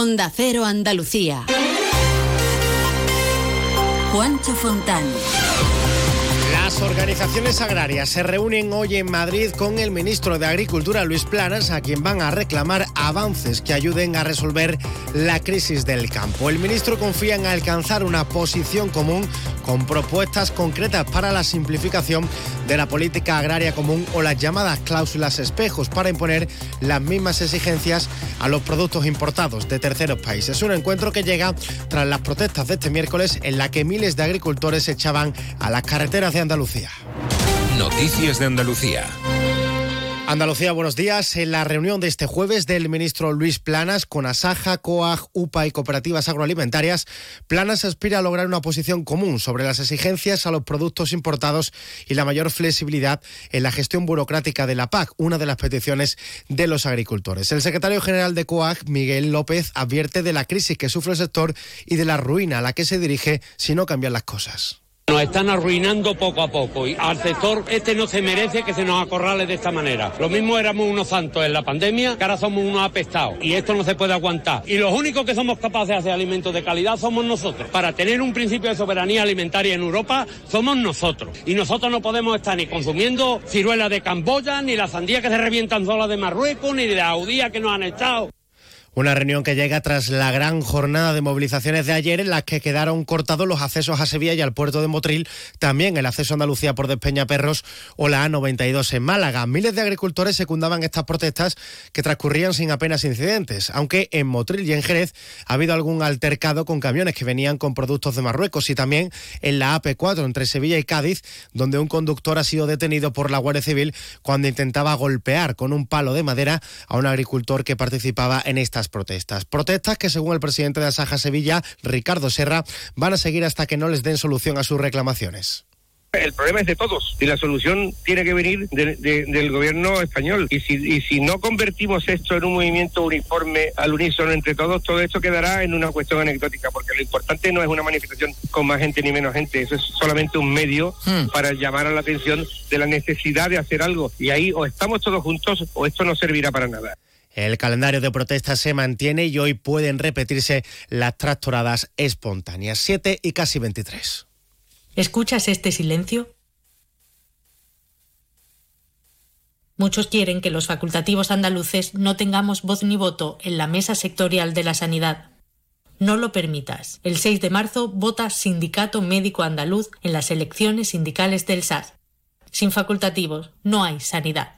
Onda Cero Andalucía. Juancho Fontán. Las organizaciones agrarias se reúnen hoy en Madrid con el ministro de Agricultura, Luis Planas, a quien van a reclamar avances que ayuden a resolver la crisis del campo. El ministro confía en alcanzar una posición común con propuestas concretas para la simplificación de la política agraria común o las llamadas cláusulas espejos para imponer las mismas exigencias a los productos importados de terceros países. Un encuentro que llega tras las protestas de este miércoles en la que miles de agricultores se echaban a las carreteras de Andalucía. Noticias de Andalucía. Andalucía, buenos días. En la reunión de este jueves del ministro Luis Planas con Asaja, COAG, UPA y cooperativas agroalimentarias, Planas aspira a lograr una posición común sobre las exigencias a los productos importados y la mayor flexibilidad en la gestión burocrática de la PAC, una de las peticiones de los agricultores. El secretario general de COAG, Miguel López, advierte de la crisis que sufre el sector y de la ruina a la que se dirige si no cambian las cosas. Nos están arruinando poco a poco y al sector este no se merece que se nos acorrale de esta manera. Lo mismo éramos unos santos en la pandemia que ahora somos unos apestados y esto no se puede aguantar. Y los únicos que somos capaces de hacer alimentos de calidad somos nosotros. Para tener un principio de soberanía alimentaria en Europa somos nosotros. Y nosotros no podemos estar ni consumiendo ciruelas de Camboya, ni la sandía que se revientan solas de Marruecos, ni de la audía que nos han echado. Una reunión que llega tras la gran jornada de movilizaciones de ayer en las que quedaron cortados los accesos a Sevilla y al puerto de Motril, también el acceso a Andalucía por Despeñaperros o la A92 en Málaga. Miles de agricultores secundaban estas protestas que transcurrían sin apenas incidentes, aunque en Motril y en Jerez ha habido algún altercado con camiones que venían con productos de Marruecos y también en la AP4 entre Sevilla y Cádiz, donde un conductor ha sido detenido por la Guardia Civil cuando intentaba golpear con un palo de madera a un agricultor que participaba en estas protestas. Protestas que, según el presidente de Asaja Sevilla, Ricardo Serra, van a seguir hasta que no les den solución a sus reclamaciones. El problema es de todos y la solución tiene que venir de, de, del gobierno español. Y si, y si no convertimos esto en un movimiento uniforme al unísono entre todos, todo esto quedará en una cuestión anecdótica, porque lo importante no es una manifestación con más gente ni menos gente, eso es solamente un medio hmm. para llamar a la atención de la necesidad de hacer algo. Y ahí o estamos todos juntos o esto no servirá para nada. El calendario de protestas se mantiene y hoy pueden repetirse las tractoradas espontáneas. 7 y casi 23. ¿Escuchas este silencio? Muchos quieren que los facultativos andaluces no tengamos voz ni voto en la mesa sectorial de la sanidad. No lo permitas. El 6 de marzo vota Sindicato Médico Andaluz en las elecciones sindicales del SAS. Sin facultativos no hay sanidad.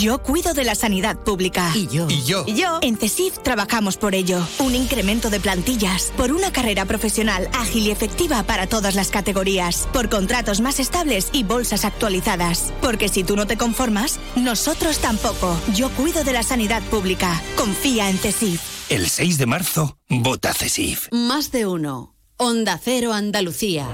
Yo cuido de la sanidad pública. Y yo. Y yo. Y yo. En CESIF trabajamos por ello. Un incremento de plantillas. Por una carrera profesional ágil y efectiva para todas las categorías. Por contratos más estables y bolsas actualizadas. Porque si tú no te conformas, nosotros tampoco. Yo cuido de la sanidad pública. Confía en CESIF. El 6 de marzo, vota CESIF. Más de uno. Onda Cero Andalucía.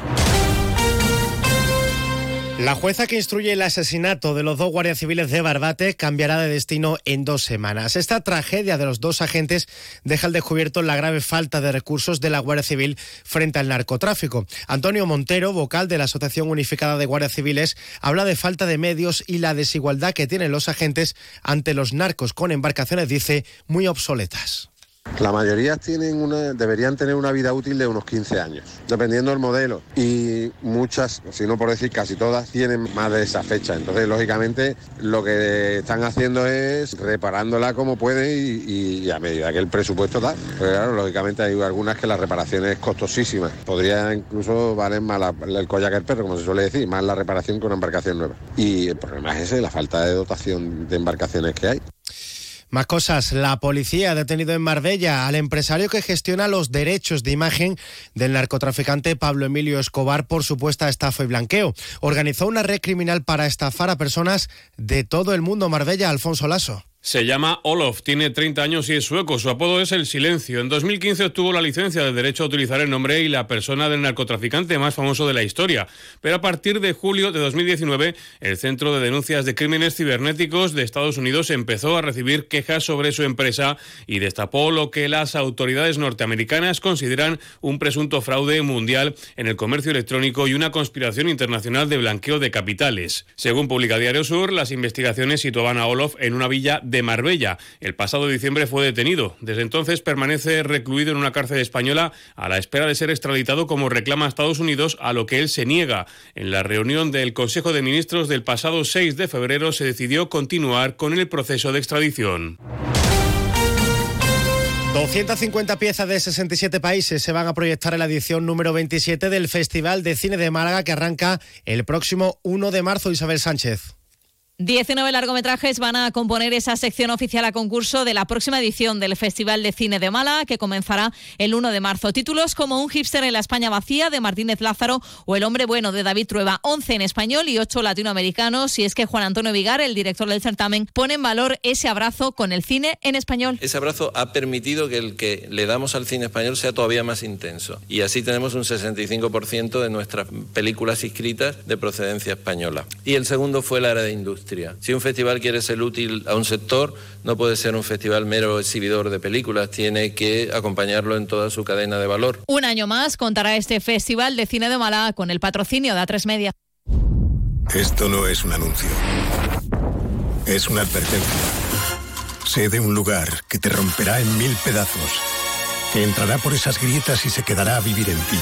La jueza que instruye el asesinato de los dos guardias civiles de Barbate cambiará de destino en dos semanas. Esta tragedia de los dos agentes deja al descubierto la grave falta de recursos de la Guardia Civil frente al narcotráfico. Antonio Montero, vocal de la Asociación Unificada de Guardias Civiles, habla de falta de medios y la desigualdad que tienen los agentes ante los narcos con embarcaciones, dice, muy obsoletas. La mayoría tienen una, deberían tener una vida útil de unos 15 años, dependiendo del modelo. Y muchas, si no por decir casi todas, tienen más de esa fecha. Entonces, lógicamente, lo que están haciendo es reparándola como pueden y, a medida que el presupuesto da. Pero claro, lógicamente hay algunas que la reparación es costosísima. Podría incluso valer más el collar que el perro, como se suele decir, más la reparación que una embarcación nueva. Y el problema es ese, la falta de dotación de embarcaciones que hay. Más cosas. La policía ha detenido en Marbella al empresario que gestiona los derechos de imagen del narcotraficante Pablo Emilio Escobar por supuesta estafa y blanqueo. Organizó una red criminal para estafar a personas de todo el mundo. Marbella, Alfonso Lasso. Se llama Olof, tiene 30 años y es sueco. Su apodo es El Silencio. En 2015 obtuvo la licencia de derecho a utilizar el nombre y la persona del narcotraficante más famoso de la historia. Pero a partir de julio de 2019, el Centro de Denuncias de Crímenes Cibernéticos de Estados Unidos empezó a recibir quejas sobre su empresa y destapó lo que las autoridades norteamericanas consideran un presunto fraude mundial en el comercio electrónico y una conspiración internacional de blanqueo de capitales. Según publica Diario Sur, las investigaciones situaban a Olof en una villa de de Marbella. El pasado diciembre fue detenido. Desde entonces permanece recluido en una cárcel española a la espera de ser extraditado como reclama Estados Unidos, a lo que él se niega. En la reunión del Consejo de Ministros del pasado 6 de febrero se decidió continuar con el proceso de extradición. 250 piezas de 67 países se van a proyectar en la edición número 27 del Festival de Cine de Málaga que arranca el próximo 1 de marzo. Isabel Sánchez. 19 largometrajes van a componer esa sección oficial a concurso de la próxima edición del Festival de Cine de Málaga, que comenzará el 1 de marzo. Títulos como Un hipster en la España vacía, de Martínez Lázaro, o El hombre bueno, de David Trueba. 11 en español y 8 latinoamericanos. Y es que Juan Antonio Vigar, el director del certamen, pone en valor ese abrazo con el cine en español. Ese abrazo ha permitido que el que le damos al cine español sea todavía más intenso. Y así tenemos un 65% de nuestras películas inscritas de procedencia española. Y el segundo fue la área de industria si un festival quiere ser útil a un sector, no puede ser un festival mero exhibidor de películas, tiene que acompañarlo en toda su cadena de valor. Un año más contará este Festival de Cine de Málaga con el patrocinio de A3 Media. Esto no es un anuncio. Es una advertencia. Sé de un lugar que te romperá en mil pedazos, que entrará por esas grietas y se quedará a vivir en ti.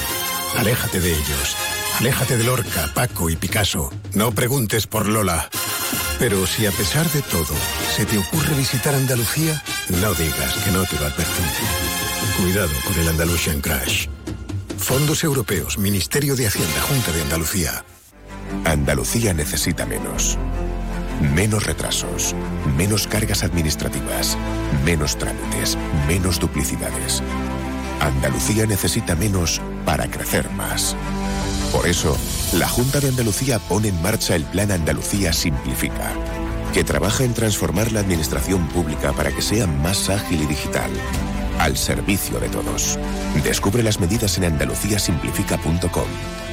Aléjate de ellos. Aléjate de Lorca, Paco y Picasso. No preguntes por Lola. Pero si a pesar de todo se te ocurre visitar Andalucía, no digas que no te lo advertí. Cuidado con el Andalusian Crash. Fondos Europeos, Ministerio de Hacienda, Junta de Andalucía. Andalucía necesita menos. Menos retrasos, menos cargas administrativas, menos trámites, menos duplicidades. Andalucía necesita menos para crecer más. Por eso, la Junta de Andalucía pone en marcha el Plan Andalucía Simplifica, que trabaja en transformar la administración pública para que sea más ágil y digital, al servicio de todos. Descubre las medidas en andaluciasimplifica.com.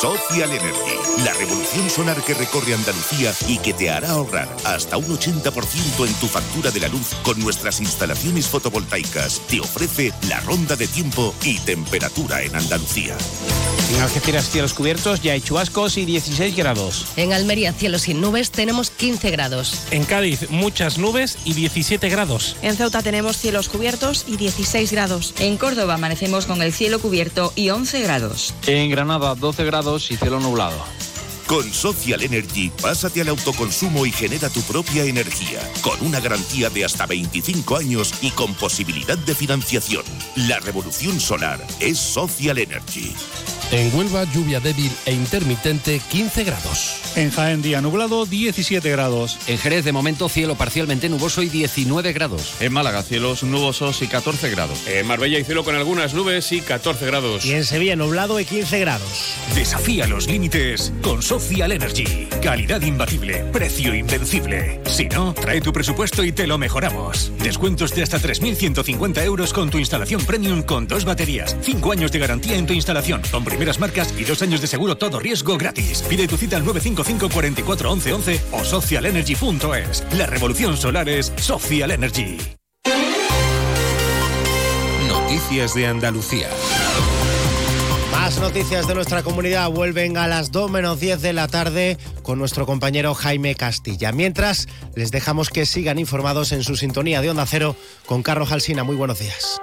Social Energy, la revolución solar que recorre Andalucía y que te hará ahorrar hasta un 80% en tu factura de la luz con nuestras instalaciones fotovoltaicas. Te ofrece la ronda de tiempo y temperatura en Andalucía. En Algeciras cielos cubiertos ya hay chubascos y 16 grados. En Almería cielos sin nubes tenemos 15 grados. En Cádiz muchas nubes y 17 grados. En Ceuta tenemos cielos cubiertos y 16 grados. En Córdoba amanecemos con el cielo cubierto y 11 grados. En Granada 12 grados y cielo nublado. Con Social Energy, pásate al autoconsumo y genera tu propia energía, con una garantía de hasta 25 años y con posibilidad de financiación. La revolución solar es Social Energy. En Huelva, lluvia débil e intermitente, 15 grados. En Jaén, día nublado, 17 grados. En Jerez, de momento, cielo parcialmente nuboso y 19 grados. En Málaga, cielos nubosos y 14 grados. En Marbella, hay cielo con algunas nubes y 14 grados. Y en Sevilla, nublado y 15 grados. Desafía los límites con Social Energy. Calidad imbatible, precio invencible. Si no, trae tu presupuesto y te lo mejoramos. Descuentos de hasta 3.150 euros con tu instalación premium con dos baterías. Cinco años de garantía en tu instalación. Con primeras marcas y dos años de seguro todo riesgo gratis. Pide tu cita al 955 44 11 11 o socialenergy.es. La revolución solar es Social Energy. Noticias de Andalucía. Más noticias de nuestra comunidad vuelven a las 2 menos 10 de la tarde con nuestro compañero Jaime Castilla. Mientras, les dejamos que sigan informados en su sintonía de Onda Cero con Carlos Alsina. Muy buenos días.